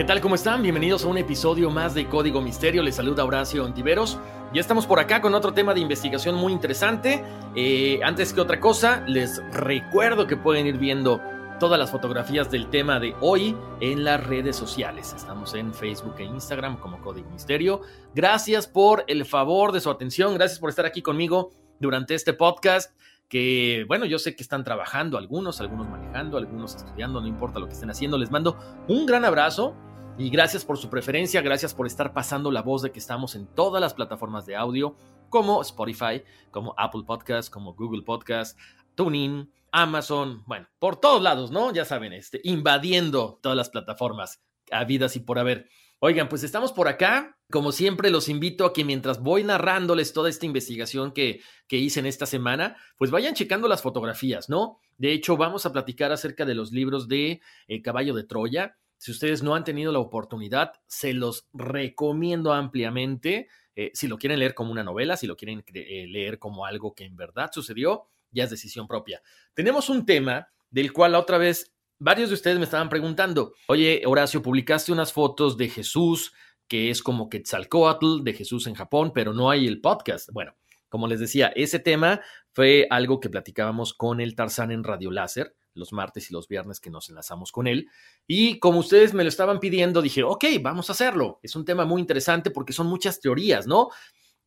¿Qué tal? ¿Cómo están? Bienvenidos a un episodio más de Código Misterio. Les saluda Horacio Ontiveros. Ya estamos por acá con otro tema de investigación muy interesante. Eh, antes que otra cosa, les recuerdo que pueden ir viendo todas las fotografías del tema de hoy en las redes sociales. Estamos en Facebook e Instagram como Código Misterio. Gracias por el favor de su atención. Gracias por estar aquí conmigo durante este podcast que, bueno, yo sé que están trabajando algunos, algunos manejando, algunos estudiando, no importa lo que estén haciendo. Les mando un gran abrazo y gracias por su preferencia, gracias por estar pasando la voz de que estamos en todas las plataformas de audio, como Spotify, como Apple Podcast, como Google Podcast, TuneIn, Amazon, bueno, por todos lados, ¿no? Ya saben, este, invadiendo todas las plataformas habidas y por haber. Oigan, pues estamos por acá. Como siempre, los invito a que mientras voy narrándoles toda esta investigación que, que hice en esta semana, pues vayan checando las fotografías, ¿no? De hecho, vamos a platicar acerca de los libros de eh, Caballo de Troya, si ustedes no han tenido la oportunidad, se los recomiendo ampliamente. Eh, si lo quieren leer como una novela, si lo quieren eh, leer como algo que en verdad sucedió, ya es decisión propia. Tenemos un tema del cual la otra vez varios de ustedes me estaban preguntando, oye, Horacio, publicaste unas fotos de Jesús, que es como Quetzalcoatl, de Jesús en Japón, pero no hay el podcast. Bueno, como les decía, ese tema fue algo que platicábamos con el Tarzán en Radio Láser los martes y los viernes que nos enlazamos con él. Y como ustedes me lo estaban pidiendo, dije, ok, vamos a hacerlo. Es un tema muy interesante porque son muchas teorías, ¿no?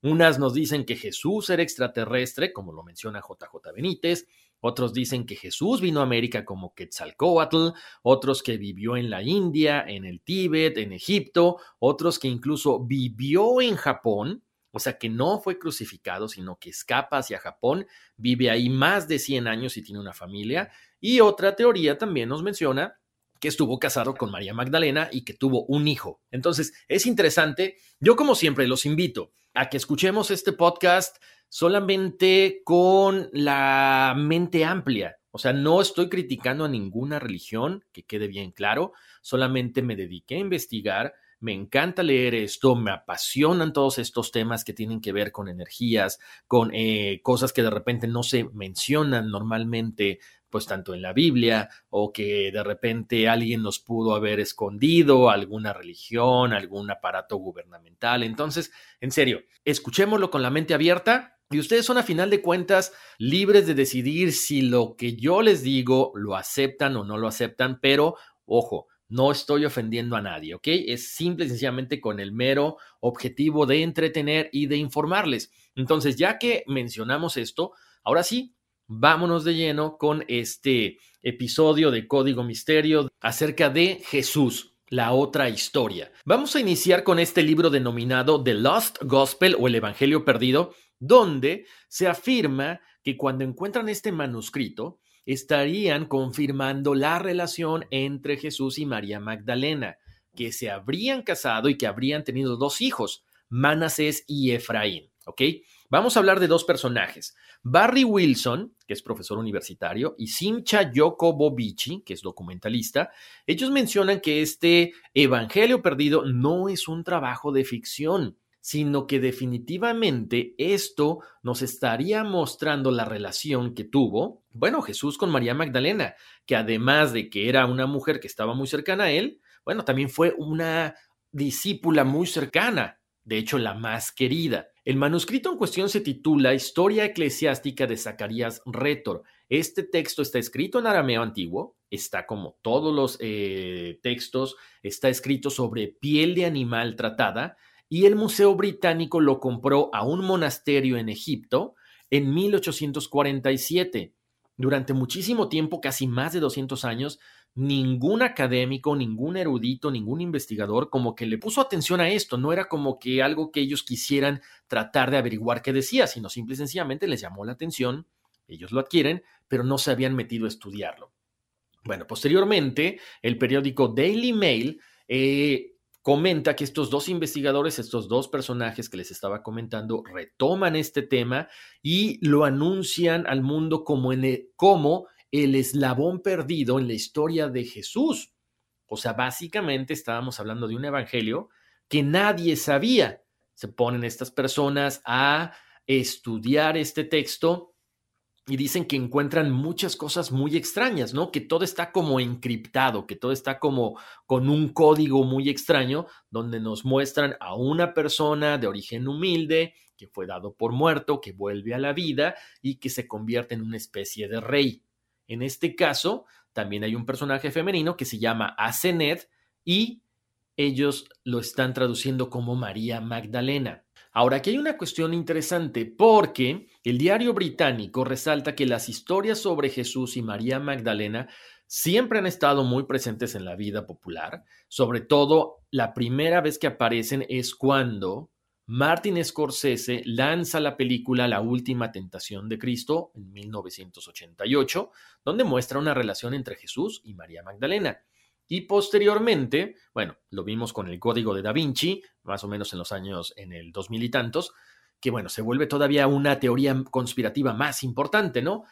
Unas nos dicen que Jesús era extraterrestre, como lo menciona JJ Benítez. Otros dicen que Jesús vino a América como Quetzalcoatl, otros que vivió en la India, en el Tíbet, en Egipto, otros que incluso vivió en Japón, o sea que no fue crucificado, sino que escapa hacia Japón, vive ahí más de 100 años y tiene una familia. Y otra teoría también nos menciona que estuvo casado con María Magdalena y que tuvo un hijo. Entonces, es interesante. Yo, como siempre, los invito a que escuchemos este podcast solamente con la mente amplia. O sea, no estoy criticando a ninguna religión, que quede bien claro, solamente me dediqué a investigar me encanta leer esto, me apasionan todos estos temas que tienen que ver con energías, con eh, cosas que de repente no se mencionan normalmente, pues tanto en la Biblia o que de repente alguien nos pudo haber escondido, alguna religión, algún aparato gubernamental. Entonces, en serio, escuchémoslo con la mente abierta. Y ustedes son a final de cuentas libres de decidir si lo que yo les digo lo aceptan o no lo aceptan, pero ojo, no estoy ofendiendo a nadie, ¿ok? Es simple y sencillamente con el mero objetivo de entretener y de informarles. Entonces, ya que mencionamos esto, ahora sí, vámonos de lleno con este episodio de Código Misterio acerca de Jesús, la otra historia. Vamos a iniciar con este libro denominado The Lost Gospel o el Evangelio Perdido, donde se afirma que cuando encuentran este manuscrito, estarían confirmando la relación entre Jesús y María Magdalena, que se habrían casado y que habrían tenido dos hijos, Manasés y Efraín. Vamos a hablar de dos personajes, Barry Wilson, que es profesor universitario, y Simcha Jokobovici, que es documentalista. Ellos mencionan que este Evangelio perdido no es un trabajo de ficción, sino que definitivamente esto nos estaría mostrando la relación que tuvo, bueno, Jesús con María Magdalena, que además de que era una mujer que estaba muy cercana a él, bueno, también fue una discípula muy cercana, de hecho la más querida. El manuscrito en cuestión se titula Historia eclesiástica de Zacarías Rétor. Este texto está escrito en arameo antiguo, está como todos los eh, textos, está escrito sobre piel de animal tratada y el Museo Británico lo compró a un monasterio en Egipto en 1847. Durante muchísimo tiempo, casi más de 200 años, ningún académico, ningún erudito, ningún investigador como que le puso atención a esto. No era como que algo que ellos quisieran tratar de averiguar qué decía, sino simple y sencillamente les llamó la atención, ellos lo adquieren, pero no se habían metido a estudiarlo. Bueno, posteriormente, el periódico Daily Mail eh, comenta que estos dos investigadores, estos dos personajes que les estaba comentando, retoman este tema y lo anuncian al mundo como, en como el eslabón perdido en la historia de Jesús. O sea, básicamente estábamos hablando de un evangelio que nadie sabía. Se ponen estas personas a estudiar este texto y dicen que encuentran muchas cosas muy extrañas, ¿no? Que todo está como encriptado, que todo está como con un código muy extraño, donde nos muestran a una persona de origen humilde, que fue dado por muerto, que vuelve a la vida y que se convierte en una especie de rey. En este caso, también hay un personaje femenino que se llama Asenet y ellos lo están traduciendo como María Magdalena. Ahora, aquí hay una cuestión interesante porque el diario británico resalta que las historias sobre Jesús y María Magdalena siempre han estado muy presentes en la vida popular. Sobre todo, la primera vez que aparecen es cuando Martin Scorsese lanza la película La Última Tentación de Cristo en 1988, donde muestra una relación entre Jesús y María Magdalena. Y posteriormente, bueno, lo vimos con el Código de Da Vinci, más o menos en los años en el 2000 y tantos, que bueno, se vuelve todavía una teoría conspirativa más importante, ¿no?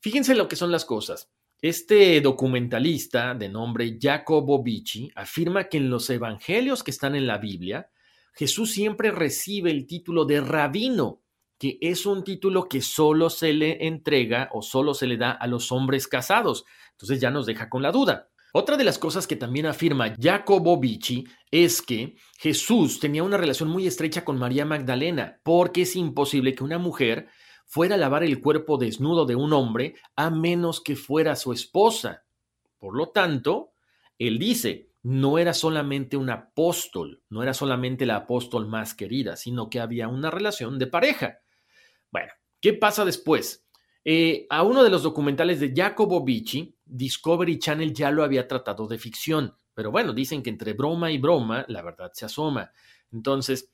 Fíjense lo que son las cosas. Este documentalista de nombre Jacobo Vici afirma que en los evangelios que están en la Biblia, Jesús siempre recibe el título de rabino, que es un título que solo se le entrega o solo se le da a los hombres casados. Entonces ya nos deja con la duda. Otra de las cosas que también afirma Jacobo Vici es que Jesús tenía una relación muy estrecha con María Magdalena, porque es imposible que una mujer fuera a lavar el cuerpo desnudo de un hombre a menos que fuera su esposa. Por lo tanto, él dice, no era solamente un apóstol, no era solamente la apóstol más querida, sino que había una relación de pareja. Bueno, ¿qué pasa después? Eh, a uno de los documentales de Jacobo Vici, Discovery Channel ya lo había tratado de ficción, pero bueno, dicen que entre broma y broma la verdad se asoma. Entonces,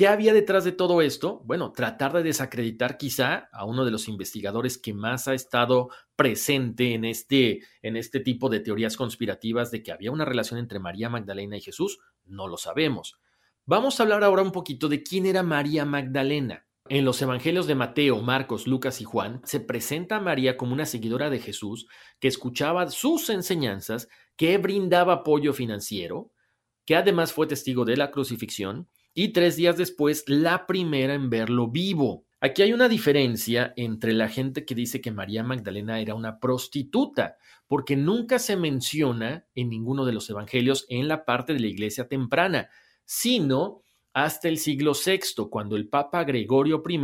¿Qué había detrás de todo esto? Bueno, tratar de desacreditar quizá a uno de los investigadores que más ha estado presente en este, en este tipo de teorías conspirativas de que había una relación entre María Magdalena y Jesús, no lo sabemos. Vamos a hablar ahora un poquito de quién era María Magdalena. En los evangelios de Mateo, Marcos, Lucas y Juan se presenta a María como una seguidora de Jesús que escuchaba sus enseñanzas, que brindaba apoyo financiero, que además fue testigo de la crucifixión y tres días después la primera en verlo vivo. Aquí hay una diferencia entre la gente que dice que María Magdalena era una prostituta, porque nunca se menciona en ninguno de los evangelios en la parte de la iglesia temprana, sino hasta el siglo VI, cuando el Papa Gregorio I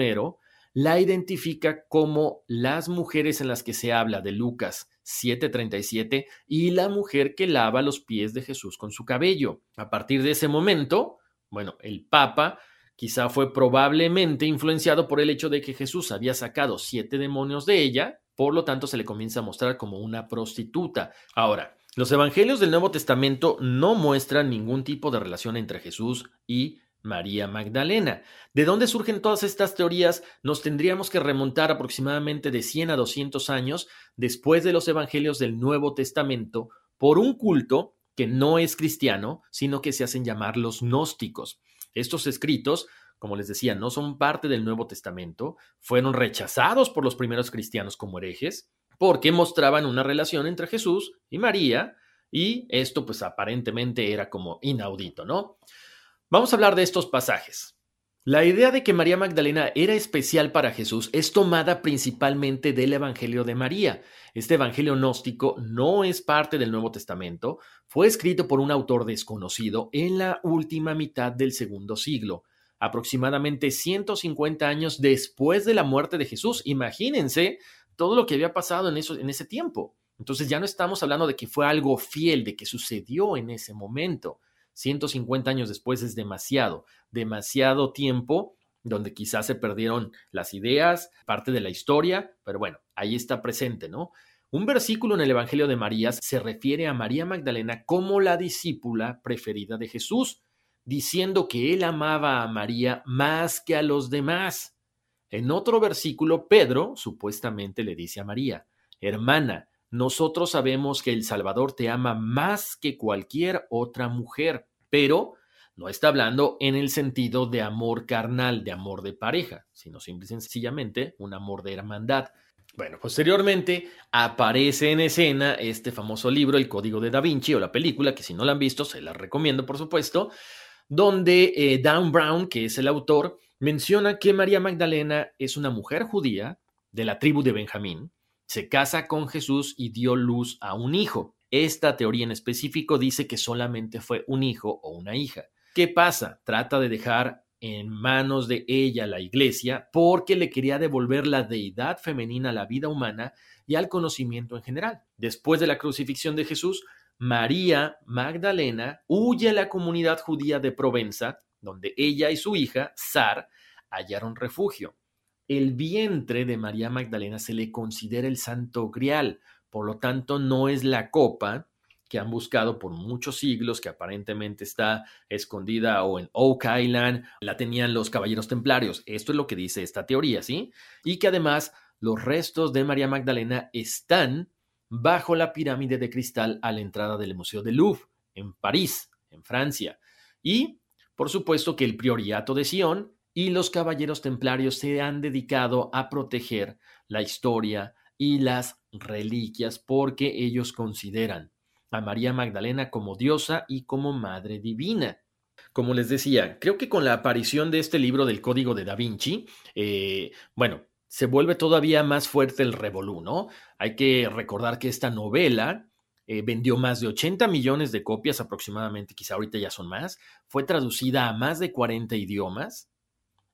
la identifica como las mujeres en las que se habla de Lucas 7:37 y la mujer que lava los pies de Jesús con su cabello. A partir de ese momento, bueno, el Papa quizá fue probablemente influenciado por el hecho de que Jesús había sacado siete demonios de ella, por lo tanto se le comienza a mostrar como una prostituta. Ahora, los evangelios del Nuevo Testamento no muestran ningún tipo de relación entre Jesús y María Magdalena. ¿De dónde surgen todas estas teorías? Nos tendríamos que remontar aproximadamente de 100 a 200 años después de los evangelios del Nuevo Testamento por un culto que no es cristiano, sino que se hacen llamar los gnósticos. Estos escritos como les decía, no son parte del Nuevo Testamento, fueron rechazados por los primeros cristianos como herejes, porque mostraban una relación entre Jesús y María, y esto pues aparentemente era como inaudito, ¿no? Vamos a hablar de estos pasajes. La idea de que María Magdalena era especial para Jesús es tomada principalmente del Evangelio de María. Este Evangelio gnóstico no es parte del Nuevo Testamento, fue escrito por un autor desconocido en la última mitad del segundo siglo, aproximadamente 150 años después de la muerte de Jesús. Imagínense todo lo que había pasado en, en ese tiempo. Entonces ya no estamos hablando de que fue algo fiel, de que sucedió en ese momento. 150 años después es demasiado, demasiado tiempo donde quizás se perdieron las ideas, parte de la historia, pero bueno, ahí está presente, ¿no? Un versículo en el Evangelio de María se refiere a María Magdalena como la discípula preferida de Jesús, diciendo que él amaba a María más que a los demás. En otro versículo, Pedro supuestamente le dice a María, Hermana, nosotros sabemos que el Salvador te ama más que cualquier otra mujer, pero no está hablando en el sentido de amor carnal, de amor de pareja, sino simple y sencillamente un amor de hermandad. Bueno, posteriormente aparece en escena este famoso libro, El Código de Da Vinci, o la película, que si no la han visto, se la recomiendo, por supuesto, donde eh, Dan Brown, que es el autor, menciona que María Magdalena es una mujer judía de la tribu de Benjamín, se casa con Jesús y dio luz a un hijo. Esta teoría en específico dice que solamente fue un hijo o una hija. ¿Qué pasa? Trata de dejar en manos de ella la iglesia porque le quería devolver la deidad femenina a la vida humana y al conocimiento en general. Después de la crucifixión de Jesús, María Magdalena huye a la comunidad judía de Provenza, donde ella y su hija, Sar, hallaron refugio el vientre de María Magdalena se le considera el santo grial, por lo tanto no es la copa que han buscado por muchos siglos, que aparentemente está escondida o en Oak Island, la tenían los caballeros templarios. Esto es lo que dice esta teoría, ¿sí? Y que además los restos de María Magdalena están bajo la pirámide de cristal a la entrada del Museo de Louvre, en París, en Francia. Y, por supuesto, que el prioriato de Sion y los caballeros templarios se han dedicado a proteger la historia y las reliquias porque ellos consideran a María Magdalena como diosa y como madre divina. Como les decía, creo que con la aparición de este libro del Código de Da Vinci, eh, bueno, se vuelve todavía más fuerte el revolú, ¿no? Hay que recordar que esta novela eh, vendió más de 80 millones de copias aproximadamente, quizá ahorita ya son más, fue traducida a más de 40 idiomas,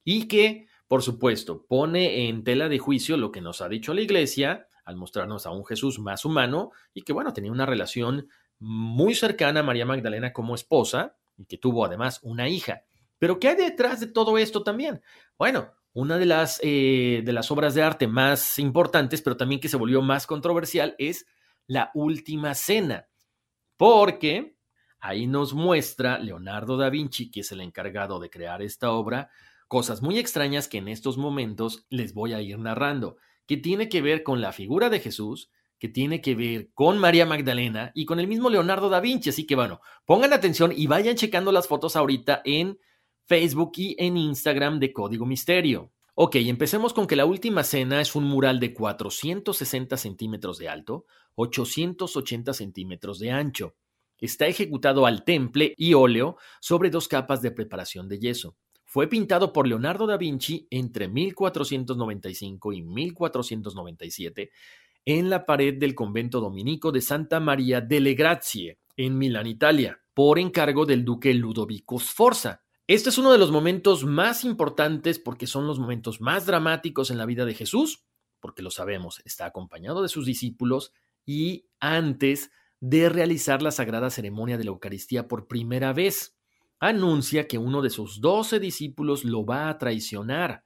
y que, por supuesto, pone en tela de juicio lo que nos ha dicho la Iglesia al mostrarnos a un Jesús más humano y que, bueno, tenía una relación muy cercana a María Magdalena como esposa y que tuvo además una hija. Pero ¿qué hay detrás de todo esto también? Bueno, una de las, eh, de las obras de arte más importantes, pero también que se volvió más controversial, es la Última Cena, porque ahí nos muestra Leonardo da Vinci, que es el encargado de crear esta obra, cosas muy extrañas que en estos momentos les voy a ir narrando, que tiene que ver con la figura de Jesús, que tiene que ver con María Magdalena y con el mismo Leonardo da Vinci. Así que bueno, pongan atención y vayan checando las fotos ahorita en Facebook y en Instagram de Código Misterio. Ok, empecemos con que la última cena es un mural de 460 centímetros de alto, 880 centímetros de ancho. Está ejecutado al temple y óleo sobre dos capas de preparación de yeso. Fue pintado por Leonardo da Vinci entre 1495 y 1497 en la pared del convento dominico de Santa María delle Grazie, en Milán, Italia, por encargo del duque Ludovico Sforza. Este es uno de los momentos más importantes porque son los momentos más dramáticos en la vida de Jesús, porque lo sabemos, está acompañado de sus discípulos y antes de realizar la sagrada ceremonia de la Eucaristía por primera vez anuncia que uno de sus doce discípulos lo va a traicionar.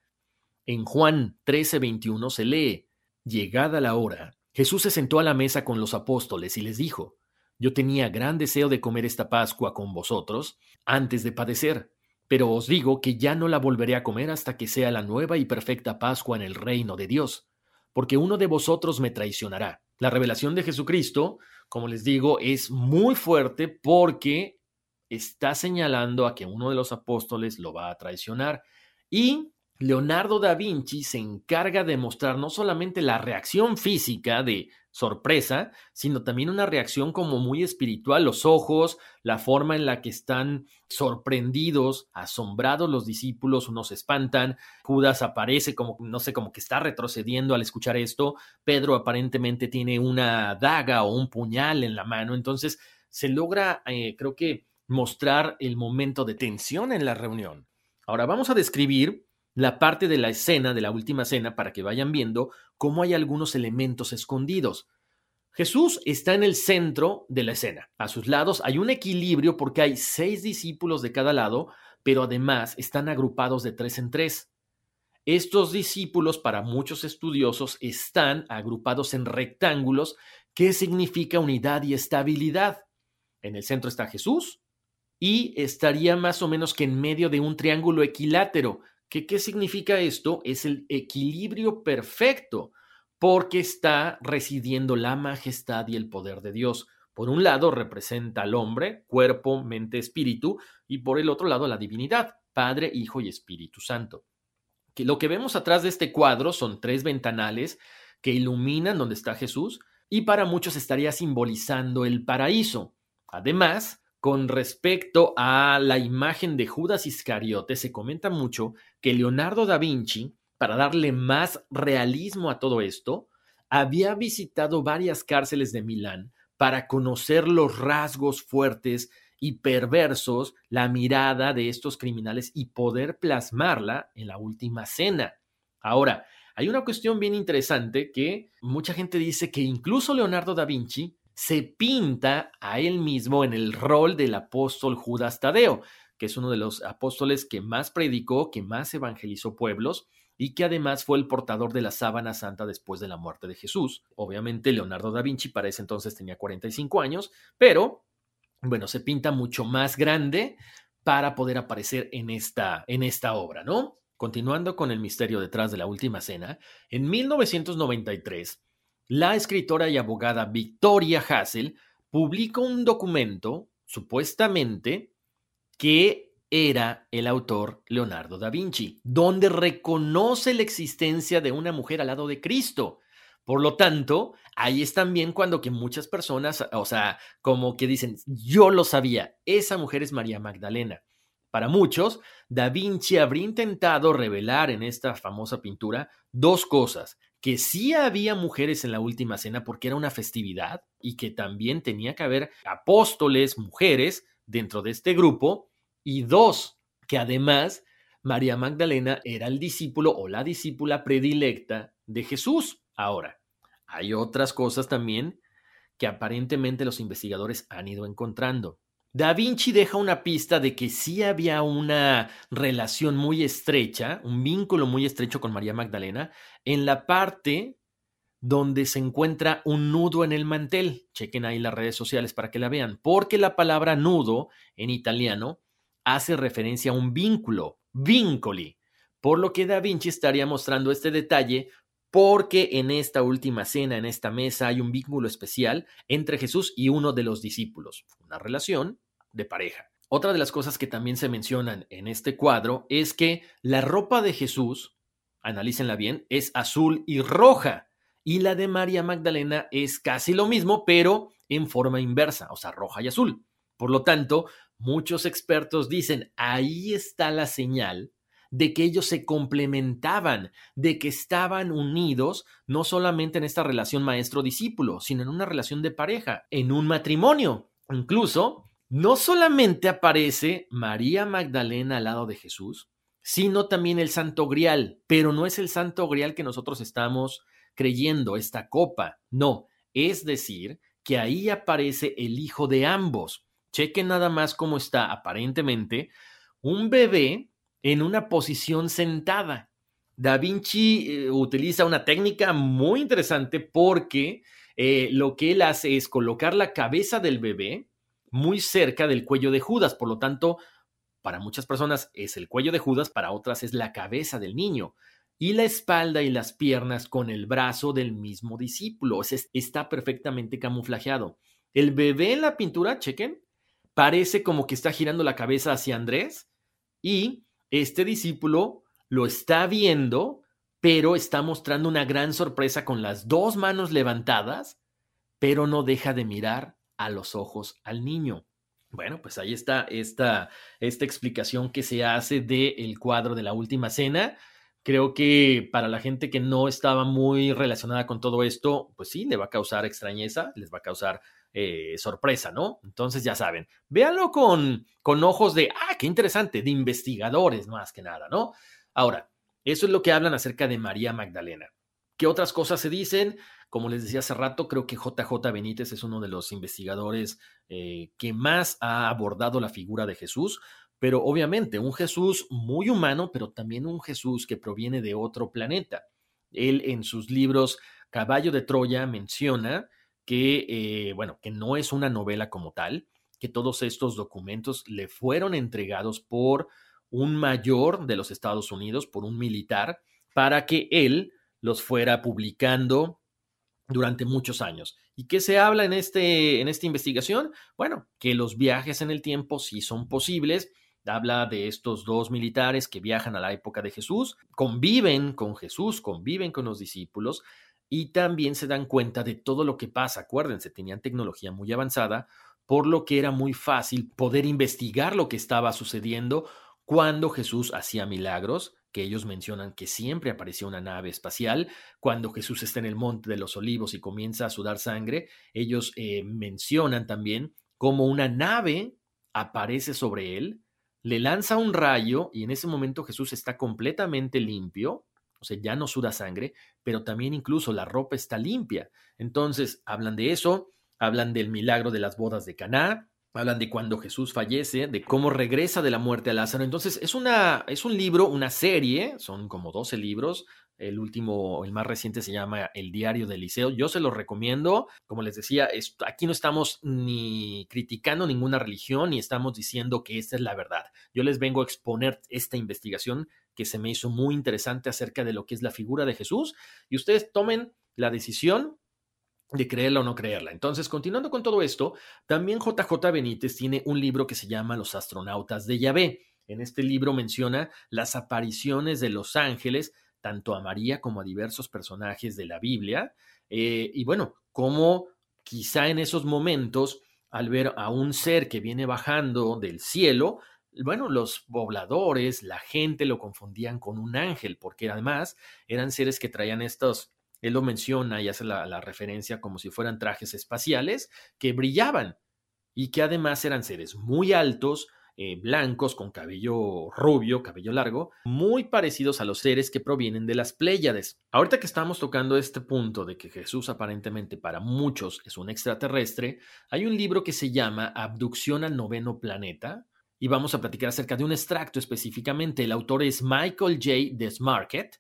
En Juan 13:21 se lee, Llegada la hora, Jesús se sentó a la mesa con los apóstoles y les dijo, Yo tenía gran deseo de comer esta Pascua con vosotros antes de padecer, pero os digo que ya no la volveré a comer hasta que sea la nueva y perfecta Pascua en el reino de Dios, porque uno de vosotros me traicionará. La revelación de Jesucristo, como les digo, es muy fuerte porque está señalando a que uno de los apóstoles lo va a traicionar. Y Leonardo da Vinci se encarga de mostrar no solamente la reacción física de sorpresa, sino también una reacción como muy espiritual, los ojos, la forma en la que están sorprendidos, asombrados los discípulos, unos espantan, Judas aparece como, no sé, como que está retrocediendo al escuchar esto, Pedro aparentemente tiene una daga o un puñal en la mano, entonces se logra, eh, creo que, mostrar el momento de tensión en la reunión. Ahora vamos a describir la parte de la escena, de la última cena, para que vayan viendo cómo hay algunos elementos escondidos. Jesús está en el centro de la escena. A sus lados hay un equilibrio porque hay seis discípulos de cada lado, pero además están agrupados de tres en tres. Estos discípulos, para muchos estudiosos, están agrupados en rectángulos, que significa unidad y estabilidad. En el centro está Jesús y estaría más o menos que en medio de un triángulo equilátero, ¿Qué, significa esto? Es el equilibrio perfecto, porque está residiendo la majestad y el poder de Dios. Por un lado representa al hombre, cuerpo, mente, espíritu, y por el otro lado la divinidad, Padre, Hijo y Espíritu Santo. Que lo que vemos atrás de este cuadro son tres ventanales que iluminan donde está Jesús, y para muchos estaría simbolizando el paraíso. Además, con respecto a la imagen de Judas Iscariote, se comenta mucho que Leonardo da Vinci, para darle más realismo a todo esto, había visitado varias cárceles de Milán para conocer los rasgos fuertes y perversos, la mirada de estos criminales y poder plasmarla en la última cena. Ahora, hay una cuestión bien interesante que mucha gente dice que incluso Leonardo da Vinci se pinta a él mismo en el rol del apóstol Judas Tadeo, que es uno de los apóstoles que más predicó, que más evangelizó pueblos y que además fue el portador de la sábana santa después de la muerte de Jesús. Obviamente Leonardo da Vinci para ese entonces tenía 45 años, pero bueno, se pinta mucho más grande para poder aparecer en esta, en esta obra, ¿no? Continuando con el misterio detrás de la última cena, en 1993 la escritora y abogada Victoria Hassel publicó un documento, supuestamente, que era el autor Leonardo da Vinci, donde reconoce la existencia de una mujer al lado de Cristo. Por lo tanto, ahí es también cuando que muchas personas, o sea, como que dicen, yo lo sabía, esa mujer es María Magdalena. Para muchos, Da Vinci habría intentado revelar en esta famosa pintura dos cosas, que sí había mujeres en la última cena porque era una festividad y que también tenía que haber apóstoles, mujeres dentro de este grupo, y dos, que además María Magdalena era el discípulo o la discípula predilecta de Jesús. Ahora, hay otras cosas también que aparentemente los investigadores han ido encontrando. Da Vinci deja una pista de que sí había una relación muy estrecha, un vínculo muy estrecho con María Magdalena, en la parte donde se encuentra un nudo en el mantel. Chequen ahí las redes sociales para que la vean, porque la palabra nudo en italiano hace referencia a un vínculo, vincoli, por lo que Da Vinci estaría mostrando este detalle porque en esta última cena, en esta mesa, hay un vínculo especial entre Jesús y uno de los discípulos, una relación de pareja. Otra de las cosas que también se mencionan en este cuadro es que la ropa de Jesús, analícenla bien, es azul y roja, y la de María Magdalena es casi lo mismo, pero en forma inversa, o sea, roja y azul. Por lo tanto, muchos expertos dicen, ahí está la señal de que ellos se complementaban, de que estaban unidos no solamente en esta relación maestro-discípulo, sino en una relación de pareja, en un matrimonio. Incluso no solamente aparece María Magdalena al lado de Jesús, sino también el Santo Grial, pero no es el Santo Grial que nosotros estamos creyendo, esta copa, no, es decir, que ahí aparece el hijo de ambos. Chequen nada más cómo está aparentemente un bebé en una posición sentada. Da Vinci eh, utiliza una técnica muy interesante porque eh, lo que él hace es colocar la cabeza del bebé muy cerca del cuello de Judas. Por lo tanto, para muchas personas es el cuello de Judas, para otras es la cabeza del niño. Y la espalda y las piernas con el brazo del mismo discípulo. está perfectamente camuflajeado. El bebé en la pintura, chequen, parece como que está girando la cabeza hacia Andrés y este discípulo lo está viendo, pero está mostrando una gran sorpresa con las dos manos levantadas, pero no deja de mirar a los ojos al niño. Bueno, pues ahí está esta, esta explicación que se hace del cuadro de la última cena. Creo que para la gente que no estaba muy relacionada con todo esto, pues sí, le va a causar extrañeza, les va a causar eh, sorpresa, ¿no? Entonces ya saben, véanlo con, con ojos de, ah, qué interesante, de investigadores más que nada, ¿no? Ahora, eso es lo que hablan acerca de María Magdalena. ¿Qué otras cosas se dicen? Como les decía hace rato, creo que JJ Benítez es uno de los investigadores eh, que más ha abordado la figura de Jesús, pero obviamente un Jesús muy humano, pero también un Jesús que proviene de otro planeta. Él en sus libros Caballo de Troya menciona que, eh, bueno, que no es una novela como tal, que todos estos documentos le fueron entregados por un mayor de los Estados Unidos, por un militar, para que él los fuera publicando durante muchos años. ¿Y qué se habla en, este, en esta investigación? Bueno, que los viajes en el tiempo sí son posibles. Habla de estos dos militares que viajan a la época de Jesús, conviven con Jesús, conviven con los discípulos y también se dan cuenta de todo lo que pasa. Acuérdense, tenían tecnología muy avanzada, por lo que era muy fácil poder investigar lo que estaba sucediendo cuando Jesús hacía milagros que ellos mencionan que siempre apareció una nave espacial. Cuando Jesús está en el monte de los olivos y comienza a sudar sangre, ellos eh, mencionan también cómo una nave aparece sobre él, le lanza un rayo y en ese momento Jesús está completamente limpio, o sea, ya no suda sangre, pero también incluso la ropa está limpia. Entonces, hablan de eso, hablan del milagro de las bodas de Caná, hablan de cuando Jesús fallece, de cómo regresa de la muerte a Lázaro. Entonces, es, una, es un libro, una serie, son como 12 libros. El último, el más reciente se llama El Diario de Eliseo. Yo se lo recomiendo. Como les decía, aquí no estamos ni criticando ninguna religión ni estamos diciendo que esta es la verdad. Yo les vengo a exponer esta investigación que se me hizo muy interesante acerca de lo que es la figura de Jesús y ustedes tomen la decisión de creerla o no creerla. Entonces, continuando con todo esto, también JJ Benítez tiene un libro que se llama Los astronautas de Yahvé. En este libro menciona las apariciones de los ángeles, tanto a María como a diversos personajes de la Biblia. Eh, y bueno, como quizá en esos momentos, al ver a un ser que viene bajando del cielo, bueno, los pobladores, la gente lo confundían con un ángel, porque además eran seres que traían estos él lo menciona y hace la, referencia como si fueran trajes espaciales que brillaban y que además eran seres muy altos, eh, blancos, con cabello rubio, cabello largo, muy parecidos a los seres que provienen de las Pléyades. Ahorita que estamos tocando este punto de que Jesús aparentemente para muchos es un extraterrestre, hay un libro que se llama Abducción al noveno planeta, y vamos a platicar acerca de un extracto específicamente. El autor es Michael J. Desmarket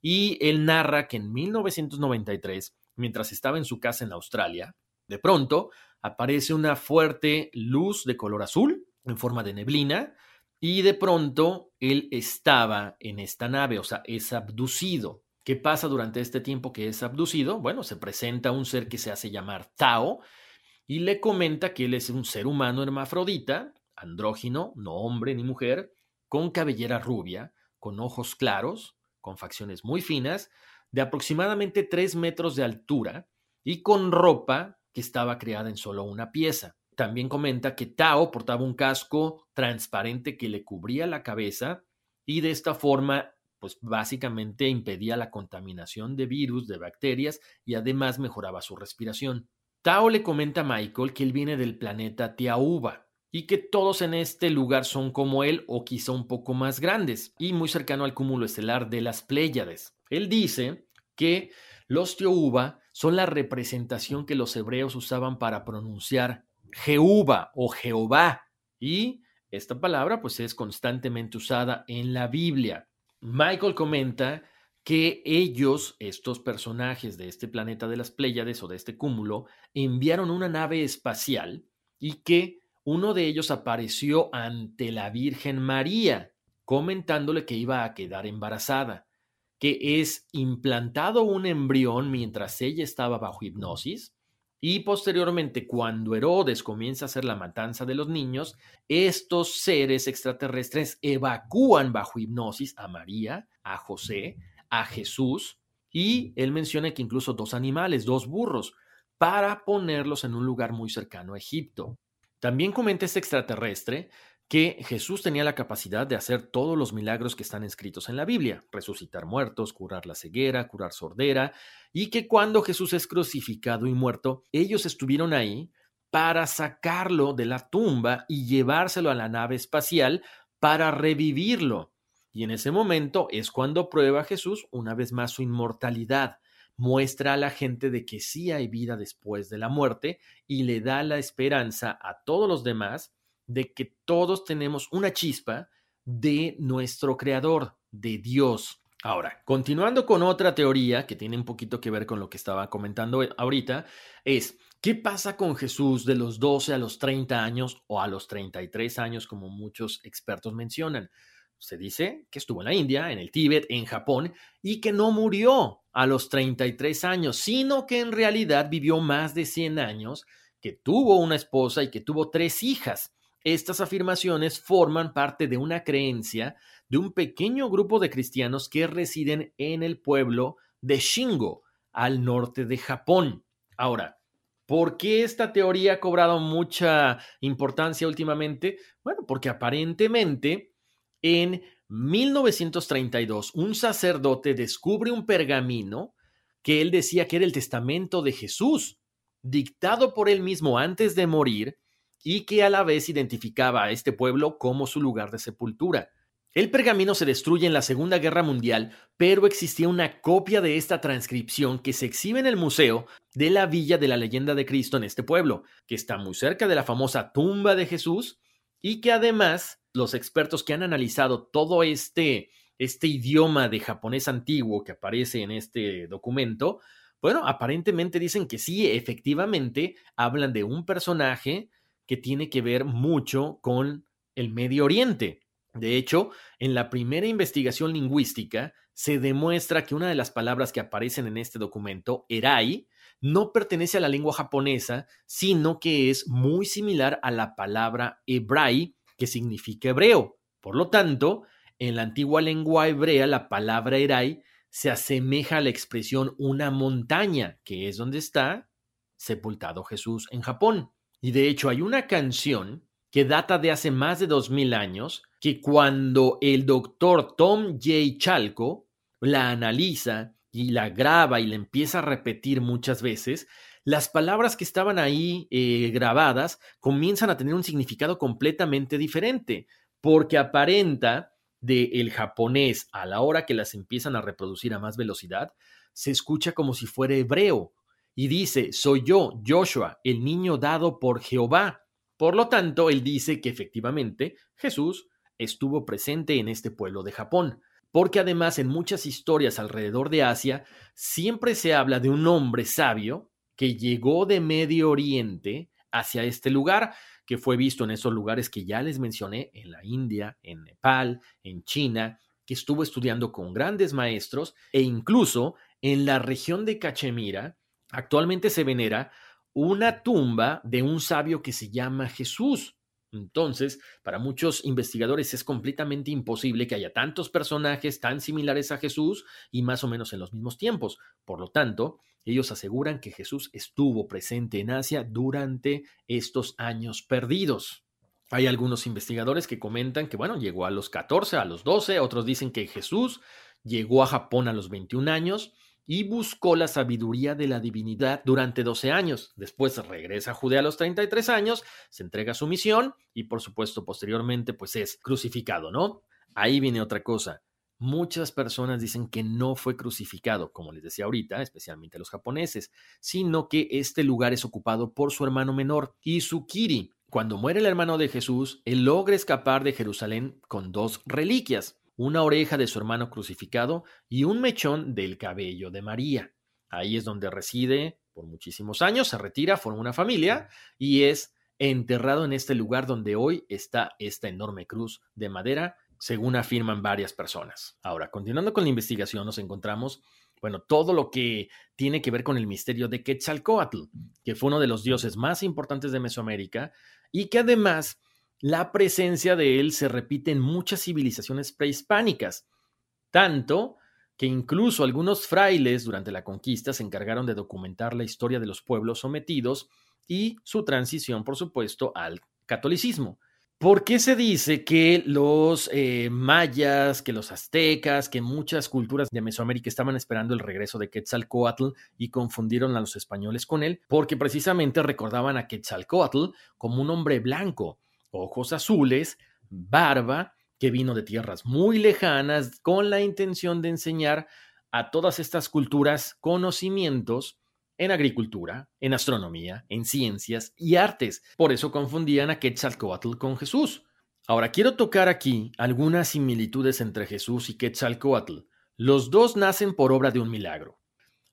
y él narra que en 1993, mientras estaba en su casa en Australia, de pronto aparece una fuerte luz de color azul en forma de neblina y de pronto él estaba en esta nave, o sea, es abducido. ¿Qué pasa durante este tiempo que es abducido? Bueno, se presenta un ser que se hace llamar Tao y le comenta que él es un ser humano hermafrodita, andrógino, no hombre ni mujer, con cabellera rubia, con ojos claros, con facciones muy finas, de aproximadamente 3 metros de altura y con ropa que estaba creada en solo una pieza. También comenta que Tao portaba un casco transparente que le cubría la cabeza y de esta forma, pues básicamente impedía la contaminación de virus, de bacterias y además mejoraba su respiración. Tao le comenta a Michael que él viene del planeta Tiauba, y que todos en este lugar son como él o quizá un poco más grandes y muy cercano al cúmulo estelar de las Pléyades. Él dice que los Teoba son la representación que los hebreos usaban para pronunciar Jehová o Jehová y esta palabra pues es constantemente usada en la Biblia. Michael comenta que ellos, estos personajes de este planeta de las Pléyades o de este cúmulo, enviaron una nave espacial y que uno de ellos apareció ante la Virgen María, comentándole que iba a quedar embarazada, que es implantado un embrión mientras ella estaba bajo hipnosis, Y posteriormente, cuando Herodes comienza a hacer la matanza de los niños, estos seres extraterrestres evacúan bajo hipnosis a María, a José, a Jesús, y él menciona que incluso dos animales, dos burros, para ponerlos en un lugar muy cercano a Egipto. También comenta este extraterrestre que Jesús tenía la capacidad de hacer todos los milagros que están escritos en la Biblia, resucitar muertos, curar la ceguera, curar sordera, y que cuando Jesús es crucificado y muerto, ellos estuvieron ahí para sacarlo de la tumba y llevárselo a la nave espacial para revivirlo. Y en ese momento es cuando prueba Jesús una vez más su inmortalidad, muestra a la gente de que sí hay vida después de la muerte y le da la esperanza a todos los demás de que todos tenemos una chispa de nuestro creador, de Dios. Ahora, continuando con otra teoría que tiene un poquito que ver con lo que estaba comentando ahorita, es, ¿qué pasa con Jesús de los 12 a los 30 años o a los 33 años, como muchos expertos mencionan? Se dice que estuvo en la India, en el Tíbet, en Japón, y que no murió a los 33 años, sino que en realidad vivió más de 100 años, que tuvo una esposa y que tuvo tres hijas. Estas afirmaciones forman parte de una creencia de un pequeño grupo de cristianos que residen en el pueblo de Shingo, al norte de Japón. Ahora, ¿por qué esta teoría ha cobrado mucha importancia últimamente? Bueno, porque aparentemente en 1932 un sacerdote descubre un pergamino que él decía que era el testamento de Jesús, dictado por él mismo antes de morir y que a la vez identificaba a este pueblo como su lugar de sepultura. El pergamino se destruye en la Segunda Guerra Mundial, pero existía una copia de esta transcripción que se exhibe en el museo de la Villa de la Leyenda de Cristo en este pueblo, que está muy cerca de la famosa tumba de Jesús y que además los expertos que han analizado todo este, este idioma de japonés antiguo que aparece en este documento, bueno, aparentemente dicen que sí, efectivamente hablan de un personaje que tiene que ver mucho con el Medio Oriente. De hecho, en la primera investigación lingüística se demuestra que una de las palabras que aparecen en este documento, erai, no pertenece a la lengua japonesa, sino que es muy similar a la palabra hebrai, que significa hebreo. Por lo tanto, en la antigua lengua hebrea, la palabra erai se asemeja a la expresión una montaña, que es donde está sepultado Jesús en Japón. Y de hecho hay una canción que data de hace más de dos mil años, que cuando el doctor Tom J. Chalco la analiza y la graba y la empieza a repetir muchas veces, las palabras que estaban ahí eh, grabadas comienzan a tener un significado completamente diferente, porque aparenta del el japonés a la hora que las empiezan a reproducir a más velocidad, se escucha como si fuera hebreo, y dice, soy yo, Joshua, el niño dado por Jehová. Por lo tanto, él dice que efectivamente Jesús estuvo presente en este pueblo de Japón, porque además en muchas historias alrededor de Asia siempre se habla de un hombre sabio que llegó de Medio Oriente hacia este lugar, que fue visto en esos lugares que ya les mencioné, en la India, en Nepal, en China, que estuvo estudiando con grandes maestros e incluso en la región de Cachemira, Actualmente se venera una tumba de un sabio que se llama Jesús. Entonces, para muchos investigadores es completamente imposible que haya tantos personajes tan similares a Jesús y más o menos en los mismos tiempos. Por lo tanto, ellos aseguran que Jesús estuvo presente en Asia durante estos años perdidos. Hay algunos investigadores que comentan que, bueno, llegó a los 14, a los 12, otros dicen que Jesús llegó a Japón a los 21 años y buscó la sabiduría de la divinidad durante 12 años. Después regresa a Judea a los 33 años, se entrega a su misión y por supuesto posteriormente pues es crucificado, ¿no? Ahí viene otra cosa. Muchas personas dicen que no fue crucificado, como les decía ahorita, especialmente los japoneses, sino que este lugar es ocupado por su hermano menor, Isukiri. Cuando muere el hermano de Jesús, él logra escapar de Jerusalén con dos reliquias una oreja de su hermano crucificado y un mechón del cabello de María. Ahí es donde reside por muchísimos años, se retira, forma una familia y es enterrado en este lugar donde hoy está esta enorme cruz de madera, según afirman varias personas. Ahora, continuando con la investigación, nos encontramos bueno, todo lo que tiene que ver con el misterio de Quetzalcoatl, que fue uno de los dioses más importantes de Mesoamérica y que además la presencia de él se repite en muchas civilizaciones prehispánicas, tanto que incluso algunos frailes durante la conquista se encargaron de documentar la historia de los pueblos sometidos y su transición, por supuesto, al catolicismo. ¿Por qué se dice que los eh, mayas, que los aztecas, que muchas culturas de Mesoamérica estaban esperando el regreso de Quetzalcoatl y confundieron a los españoles con él? Porque precisamente recordaban a Quetzalcoatl como un hombre blanco, ojos azules, barba, que vino de tierras muy lejanas con la intención de enseñar a todas estas culturas conocimientos en agricultura, en astronomía, en ciencias y artes. Por eso confundían a Quetzalcoatl con Jesús. Ahora quiero tocar aquí algunas similitudes entre Jesús y Quetzalcoatl. Los dos nacen por obra de un milagro.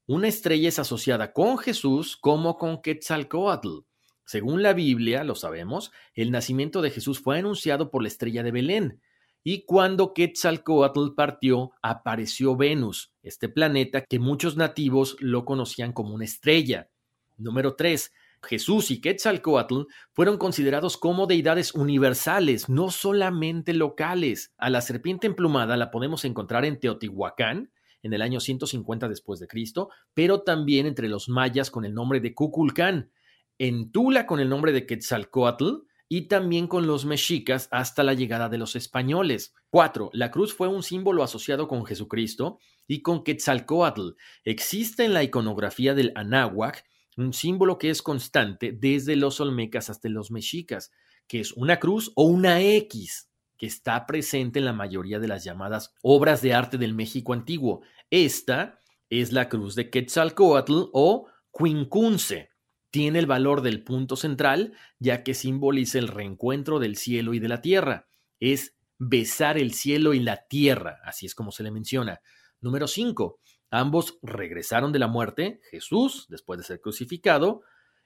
Una estrella es asociada con Jesús como con Quetzalcoatl. Según la Biblia, lo sabemos, el nacimiento de Jesús fue anunciado por la estrella de Belén. Y cuando Quetzalcoatl partió, apareció Venus, este planeta que muchos nativos lo conocían como una estrella. Número 3. Jesús y Quetzalcoatl fueron considerados como deidades universales, no solamente locales. A la serpiente emplumada la podemos encontrar en Teotihuacán, en el año 150 después de Cristo, pero también entre los mayas con el nombre de Cuculcán, en Tula con el nombre de Quetzalcoatl y también con los mexicas hasta la llegada de los españoles. 4. La cruz fue un símbolo asociado con Jesucristo y con Quetzalcoatl. Existe en la iconografía del Anáhuac un símbolo que es constante desde los olmecas hasta los mexicas, que es una cruz o una X, que está presente en la mayoría de las llamadas obras de arte del México antiguo. Esta es la cruz de Quetzalcoatl o Quincunce tiene el valor del punto central, ya que simboliza el reencuentro del cielo y de la tierra. Es besar el cielo y la tierra, así es como se le menciona. Número 5. Ambos regresaron de la muerte, Jesús, después de ser crucificado,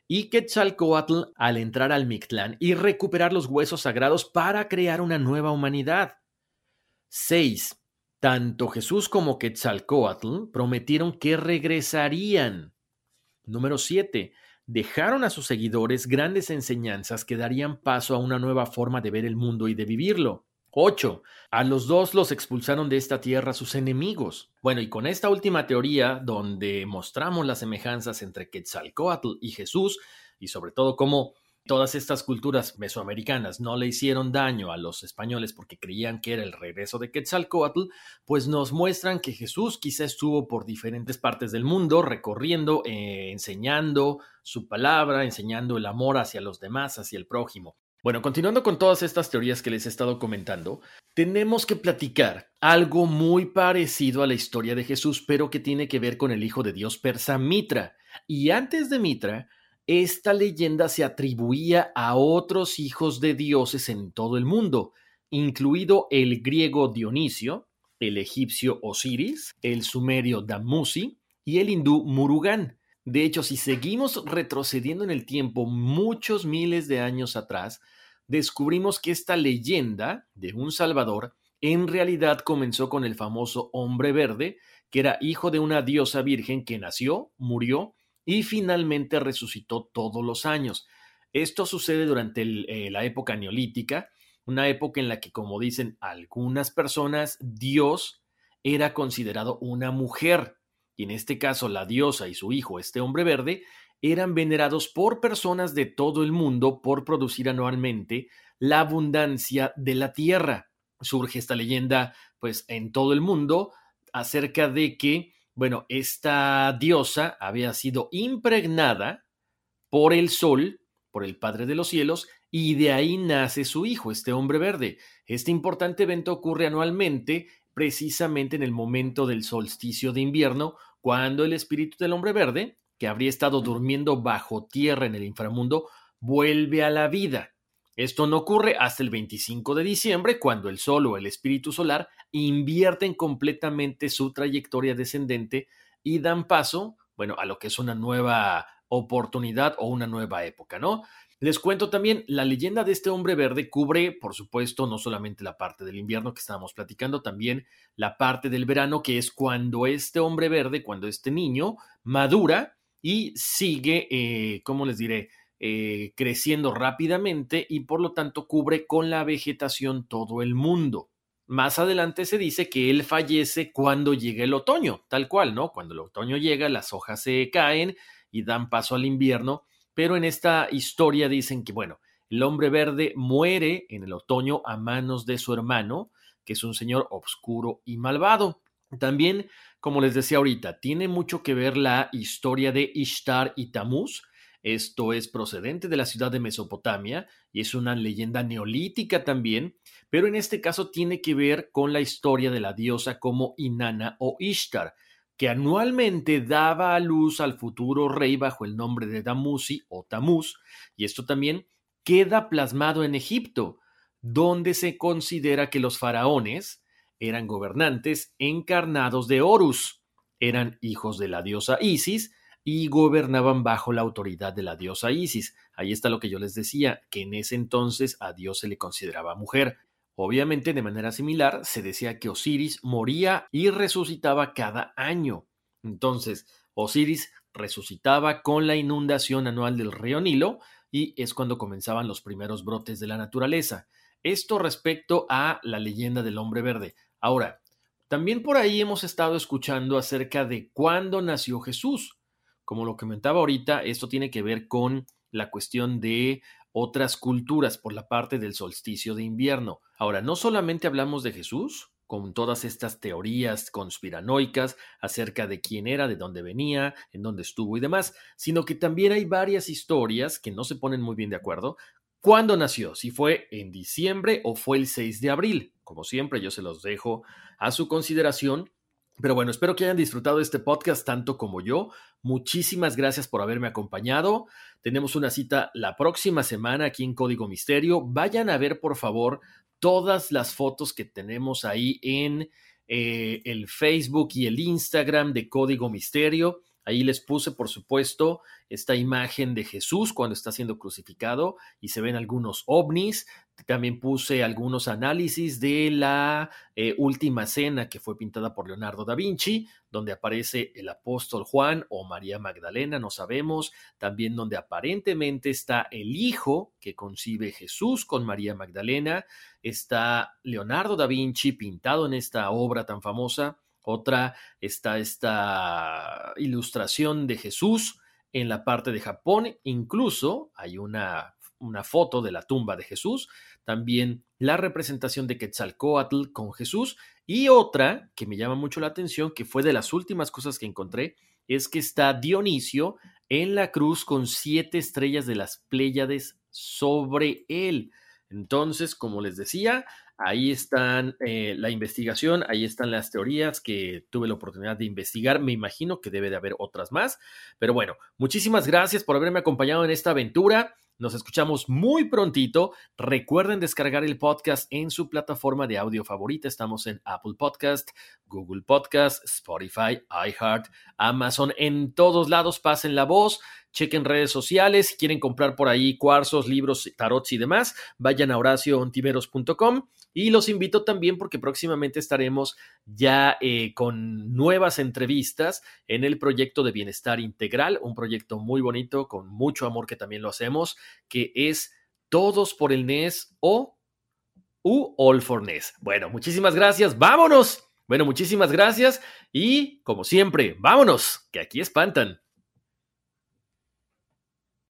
y Quetzalcoatl al entrar al Mictlán y recuperar los huesos sagrados para crear una nueva humanidad. 6. Tanto Jesús como Quetzalcoatl prometieron que regresarían. Número 7 dejaron a sus seguidores grandes enseñanzas que darían paso a una nueva forma de ver el mundo y de vivirlo. 8. A los dos los expulsaron de esta tierra sus enemigos. Bueno, y con esta última teoría, donde mostramos las semejanzas entre Quetzalcoatl y Jesús, y sobre todo cómo todas estas culturas mesoamericanas no le hicieron daño a los españoles porque creían que era el regreso de Quetzalcoatl, pues nos muestran que Jesús quizá estuvo por diferentes partes del mundo recorriendo, eh, enseñando su palabra, enseñando el amor hacia los demás, hacia el prójimo. Bueno, continuando con todas estas teorías que les he estado comentando, tenemos que platicar algo muy parecido a la historia de Jesús, pero que tiene que ver con el hijo de Dios persa Mitra. Y antes de Mitra, esta leyenda se atribuía a otros hijos de dioses en todo el mundo, incluido el griego Dionisio, el egipcio Osiris, el sumerio Damusi y el hindú Murugan. De hecho, si seguimos retrocediendo en el tiempo muchos miles de años atrás, descubrimos que esta leyenda de un Salvador en realidad comenzó con el famoso hombre verde, que era hijo de una diosa virgen que nació, murió y finalmente resucitó todos los años. Esto sucede durante eh, la época neolítica, una época en la que, como dicen algunas personas, Dios era considerado una mujer, y en este caso la diosa y su hijo, este hombre verde, eran venerados por personas de todo el mundo por producir anualmente la abundancia de la tierra. Surge esta leyenda, pues, en todo el mundo acerca de que bueno, esta diosa había sido impregnada por el sol, por el Padre de los cielos, y de ahí nace su hijo, este hombre verde. Este importante evento ocurre anualmente, precisamente en el momento del solsticio de invierno, cuando el espíritu del hombre verde, que habría estado durmiendo bajo tierra en el inframundo, vuelve a la vida. Esto no ocurre hasta el 25 de diciembre, cuando el Sol o el espíritu solar invierten completamente su trayectoria descendente y dan paso, bueno, a lo que es una nueva oportunidad o una nueva época, ¿no? Les cuento también, la leyenda de este hombre verde cubre, por supuesto, no solamente la parte del invierno que estábamos platicando, también la parte del verano, que es cuando este hombre verde, cuando este niño madura y sigue, eh, ¿cómo les diré? Eh, creciendo rápidamente y por lo tanto cubre con la vegetación todo el mundo. Más adelante se dice que él fallece cuando llega el otoño, tal cual, ¿no? Cuando el otoño llega, las hojas se caen y dan paso al invierno, pero en esta historia dicen que, bueno, el hombre verde muere en el otoño a manos de su hermano, que es un señor oscuro y malvado. También, como les decía ahorita, tiene mucho que ver la historia de Ishtar y Tamuz. Esto es procedente de la ciudad de Mesopotamia y es una leyenda neolítica también, pero en este caso tiene que ver con la historia de la diosa como Inanna o Ishtar, que anualmente daba a luz al futuro rey bajo el nombre de Damusi o Tamuz, y esto también queda plasmado en Egipto, donde se considera que los faraones eran gobernantes encarnados de Horus, eran hijos de la diosa Isis y gobernaban bajo la autoridad de la diosa Isis. Ahí está lo que yo les decía, que en ese entonces a Dios se le consideraba mujer. Obviamente, de manera similar, se decía que Osiris moría y resucitaba cada año. Entonces, Osiris resucitaba con la inundación anual del río Nilo y es cuando comenzaban los primeros brotes de la naturaleza. Esto respecto a la leyenda del hombre verde. Ahora, también por ahí hemos estado escuchando acerca de cuándo nació Jesús. Como lo comentaba ahorita, esto tiene que ver con la cuestión de otras culturas por la parte del solsticio de invierno. Ahora, no solamente hablamos de Jesús, con todas estas teorías conspiranoicas acerca de quién era, de dónde venía, en dónde estuvo y demás, sino que también hay varias historias que no se ponen muy bien de acuerdo. ¿Cuándo nació? Si fue en diciembre o fue el 6 de abril. Como siempre, yo se los dejo a su consideración pero bueno, espero que hayan disfrutado este podcast tanto como yo. Muchísimas gracias por haberme acompañado. Tenemos una cita la próxima semana aquí en Código Misterio. Vayan a ver, por favor, todas las fotos que tenemos ahí en eh, el Facebook y el Instagram de Código Misterio. Ahí les puse, por supuesto, esta imagen de Jesús cuando está siendo crucificado y se ven algunos ovnis. También puse algunos análisis de la eh, última cena que fue pintada por Leonardo da Vinci, donde aparece el apóstol Juan o María Magdalena, no sabemos. También donde aparentemente está el hijo que concibe Jesús con María Magdalena. Está Leonardo da Vinci pintado en esta obra tan famosa. Otra está esta ilustración de Jesús en la parte de Japón. Incluso hay una una foto de la tumba de Jesús, también la representación de Quetzalcoatl con Jesús y otra que me llama mucho la atención, que fue de las últimas cosas que encontré, es que está Dionisio en la cruz con siete estrellas de las Pléyades sobre él. Entonces, como les decía, ahí están eh, la investigación, ahí están las teorías que tuve la oportunidad de investigar. Me imagino que debe de haber otras más. Pero bueno, muchísimas gracias por haberme acompañado en esta aventura. Nos escuchamos muy prontito. Recuerden descargar el podcast en su plataforma de audio favorita. Estamos en Apple Podcast, Google Podcast, Spotify, iHeart, Amazon. En todos lados pasen la voz. Chequen redes sociales. Si quieren comprar por ahí cuarzos, libros, tarots y demás, vayan a horacioontiveros.com. Y los invito también porque próximamente estaremos ya eh, con nuevas entrevistas en el proyecto de Bienestar Integral, un proyecto muy bonito, con mucho amor que también lo hacemos, que es Todos por el NES o U All for NES. Bueno, muchísimas gracias. Vámonos. Bueno, muchísimas gracias y como siempre, vámonos, que aquí espantan.